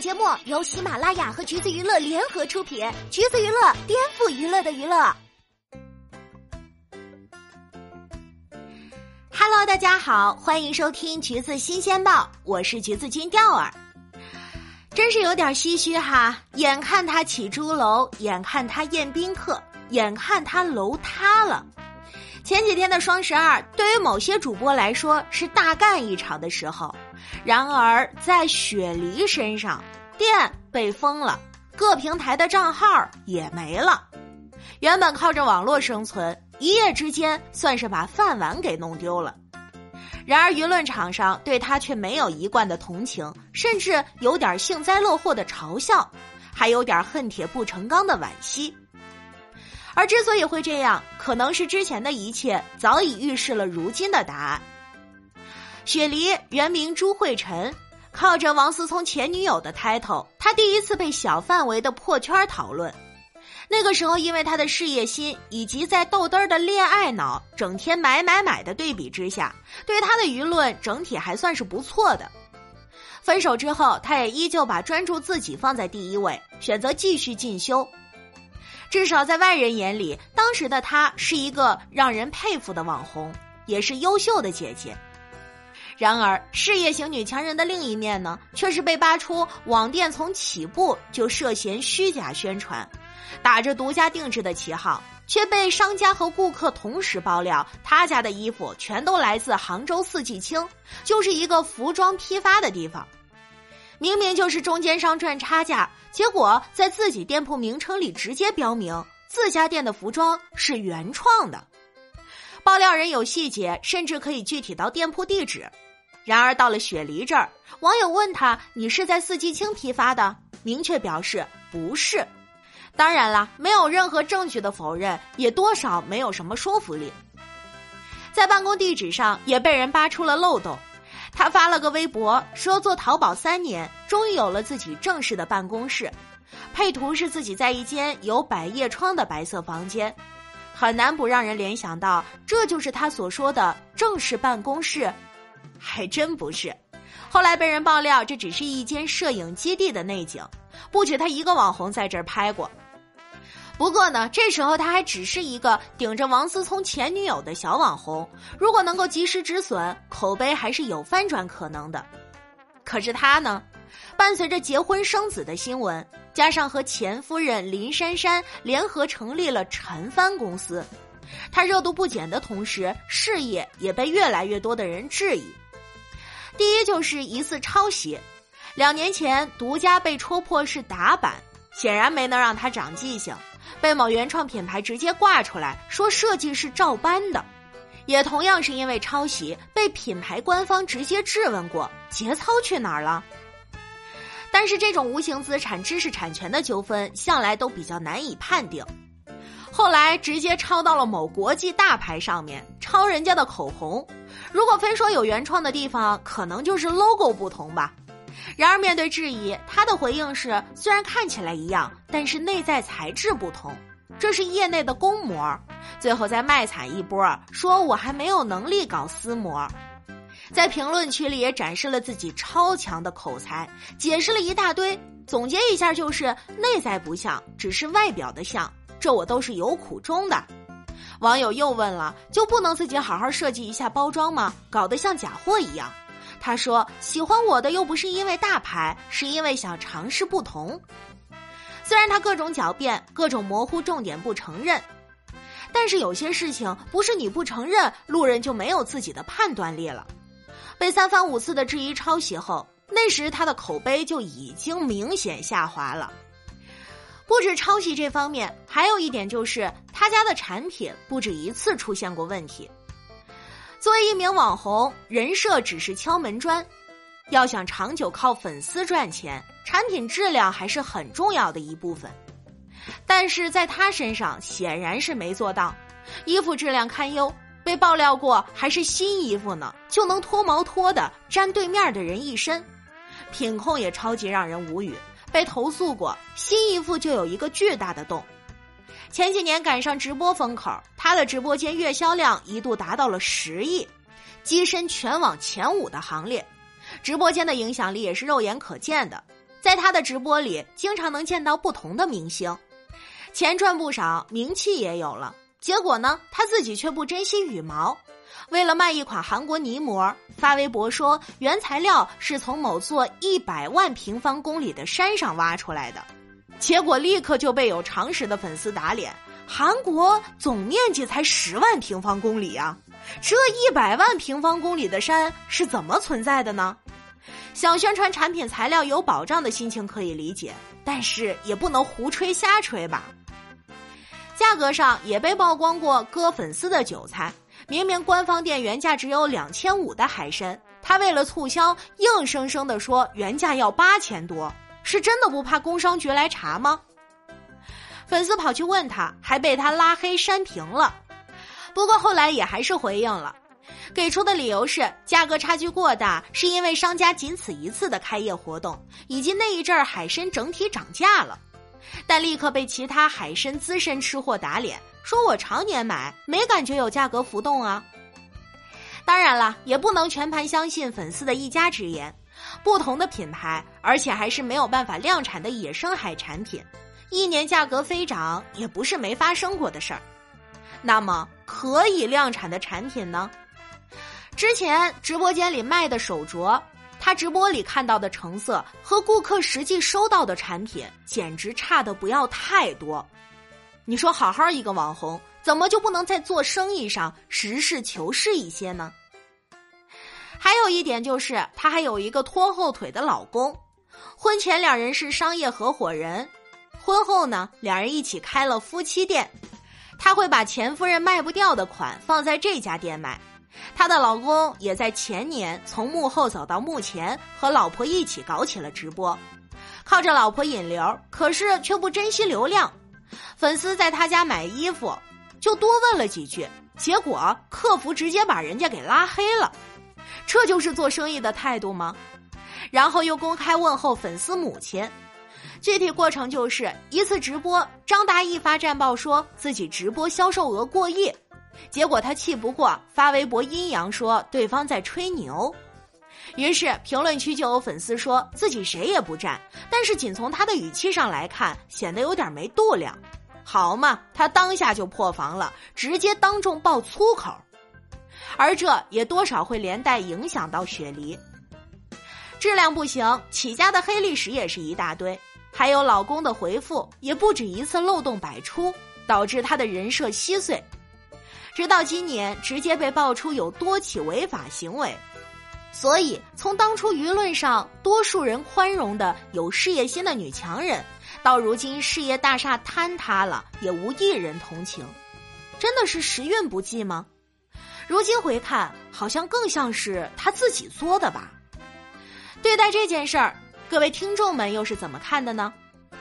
节目由喜马拉雅和橘子娱乐联合出品，橘子娱乐颠覆娱乐的娱乐。Hello，大家好，欢迎收听橘子新鲜报，我是橘子君钓儿。真是有点唏嘘哈，眼看他起朱楼，眼看他宴宾客，眼看他楼塌了。前几天的双十二，对于某些主播来说是大干一场的时候，然而在雪梨身上，店被封了，各平台的账号也没了。原本靠着网络生存，一夜之间算是把饭碗给弄丢了。然而舆论场上对他却没有一贯的同情，甚至有点幸灾乐祸的嘲笑，还有点恨铁不成钢的惋惜。而之所以会这样，可能是之前的一切早已预示了如今的答案。雪梨原名朱慧晨，靠着王思聪前女友的 title，他第一次被小范围的破圈讨论。那个时候，因为他的事业心以及在豆嘚儿的恋爱脑，整天买买买的对比之下，对他的舆论整体还算是不错的。分手之后，他也依旧把专注自己放在第一位，选择继续进修。至少在外人眼里，当时的她是一个让人佩服的网红，也是优秀的姐姐。然而，事业型女强人的另一面呢，却是被扒出网店从起步就涉嫌虚假宣传，打着独家定制的旗号，却被商家和顾客同时爆料，他家的衣服全都来自杭州四季青，就是一个服装批发的地方。明明就是中间商赚差价，结果在自己店铺名称里直接标明自家店的服装是原创的。爆料人有细节，甚至可以具体到店铺地址。然而到了雪梨这儿，网友问他：“你是在四季青批发的？”明确表示不是。当然了，没有任何证据的否认，也多少没有什么说服力。在办公地址上也被人扒出了漏洞。他发了个微博，说做淘宝三年，终于有了自己正式的办公室。配图是自己在一间有百叶窗的白色房间，很难不让人联想到这就是他所说的正式办公室。还真不是，后来被人爆料，这只是一间摄影基地的内景，不止他一个网红在这儿拍过。不过呢，这时候他还只是一个顶着王思聪前女友的小网红，如果能够及时止损，口碑还是有翻转可能的。可是他呢，伴随着结婚生子的新闻，加上和前夫人林珊珊联合成立了陈帆公司，他热度不减的同时，事业也被越来越多的人质疑。第一就是疑似抄袭，两年前独家被戳破是打版，显然没能让他长记性。被某原创品牌直接挂出来说设计是照搬的，也同样是因为抄袭，被品牌官方直接质问过节操去哪儿了。但是这种无形资产知识产权的纠纷向来都比较难以判定，后来直接抄到了某国际大牌上面，抄人家的口红，如果非说有原创的地方，可能就是 logo 不同吧。然而，面对质疑，他的回应是：虽然看起来一样，但是内在材质不同，这是业内的公模。最后再卖惨一波，说我还没有能力搞私模。在评论区里也展示了自己超强的口才，解释了一大堆。总结一下就是：内在不像，只是外表的像。这我都是有苦衷的。网友又问了：就不能自己好好设计一下包装吗？搞得像假货一样。他说：“喜欢我的又不是因为大牌，是因为想尝试不同。虽然他各种狡辩，各种模糊重点不承认，但是有些事情不是你不承认，路人就没有自己的判断力了。被三番五次的质疑抄袭后，那时他的口碑就已经明显下滑了。不止抄袭这方面，还有一点就是他家的产品不止一次出现过问题。”作为一名网红，人设只是敲门砖，要想长久靠粉丝赚钱，产品质量还是很重要的一部分。但是在他身上显然是没做到，衣服质量堪忧，被爆料过还是新衣服呢，就能脱毛脱的沾对面的人一身，品控也超级让人无语，被投诉过新衣服就有一个巨大的洞。前几年赶上直播风口，他的直播间月销量一度达到了十亿，跻身全网前五的行列，直播间的影响力也是肉眼可见的。在他的直播里，经常能见到不同的明星，钱赚不少，名气也有了。结果呢，他自己却不珍惜羽毛，为了卖一款韩国泥膜，发微博说原材料是从某座一百万平方公里的山上挖出来的，结果立刻就被有常识的粉丝打脸。韩国总面积才十万平方公里啊，这一百万平方公里的山是怎么存在的呢？想宣传产品材料有保障的心情可以理解，但是也不能胡吹瞎吹吧。价格上也被曝光过割粉丝的韭菜，明明官方店原价只有两千五的海参，他为了促销，硬生生的说原价要八千多，是真的不怕工商局来查吗？粉丝跑去问他，还被他拉黑删评了。不过后来也还是回应了，给出的理由是价格差距过大，是因为商家仅此一次的开业活动，以及那一阵儿海参整体涨价了。但立刻被其他海参资深吃货打脸，说我常年买，没感觉有价格浮动啊。当然了，也不能全盘相信粉丝的一家之言。不同的品牌，而且还是没有办法量产的野生海产品，一年价格飞涨也不是没发生过的事儿。那么可以量产的产品呢？之前直播间里卖的手镯。他直播里看到的成色和顾客实际收到的产品简直差的不要太多，你说好好一个网红，怎么就不能在做生意上实事求是一些呢？还有一点就是，她还有一个拖后腿的老公，婚前两人是商业合伙人，婚后呢，两人一起开了夫妻店，他会把前夫人卖不掉的款放在这家店卖。她的老公也在前年从幕后走到幕前，和老婆一起搞起了直播，靠着老婆引流，可是却不珍惜流量。粉丝在他家买衣服，就多问了几句，结果客服直接把人家给拉黑了。这就是做生意的态度吗？然后又公开问候粉丝母亲，具体过程就是一次直播，张大奕发战报说自己直播销售额过亿。结果他气不过，发微博阴阳说对方在吹牛，于是评论区就有粉丝说自己谁也不占，但是仅从他的语气上来看，显得有点没度量。好嘛，他当下就破防了，直接当众爆粗口，而这也多少会连带影响到雪梨，质量不行，起家的黑历史也是一大堆，还有老公的回复也不止一次漏洞百出，导致他的人设稀碎。直到今年，直接被爆出有多起违法行为，所以从当初舆论上多数人宽容的有事业心的女强人，到如今事业大厦坍塌了，也无一人同情，真的是时运不济吗？如今回看，好像更像是他自己作的吧。对待这件事儿，各位听众们又是怎么看的呢？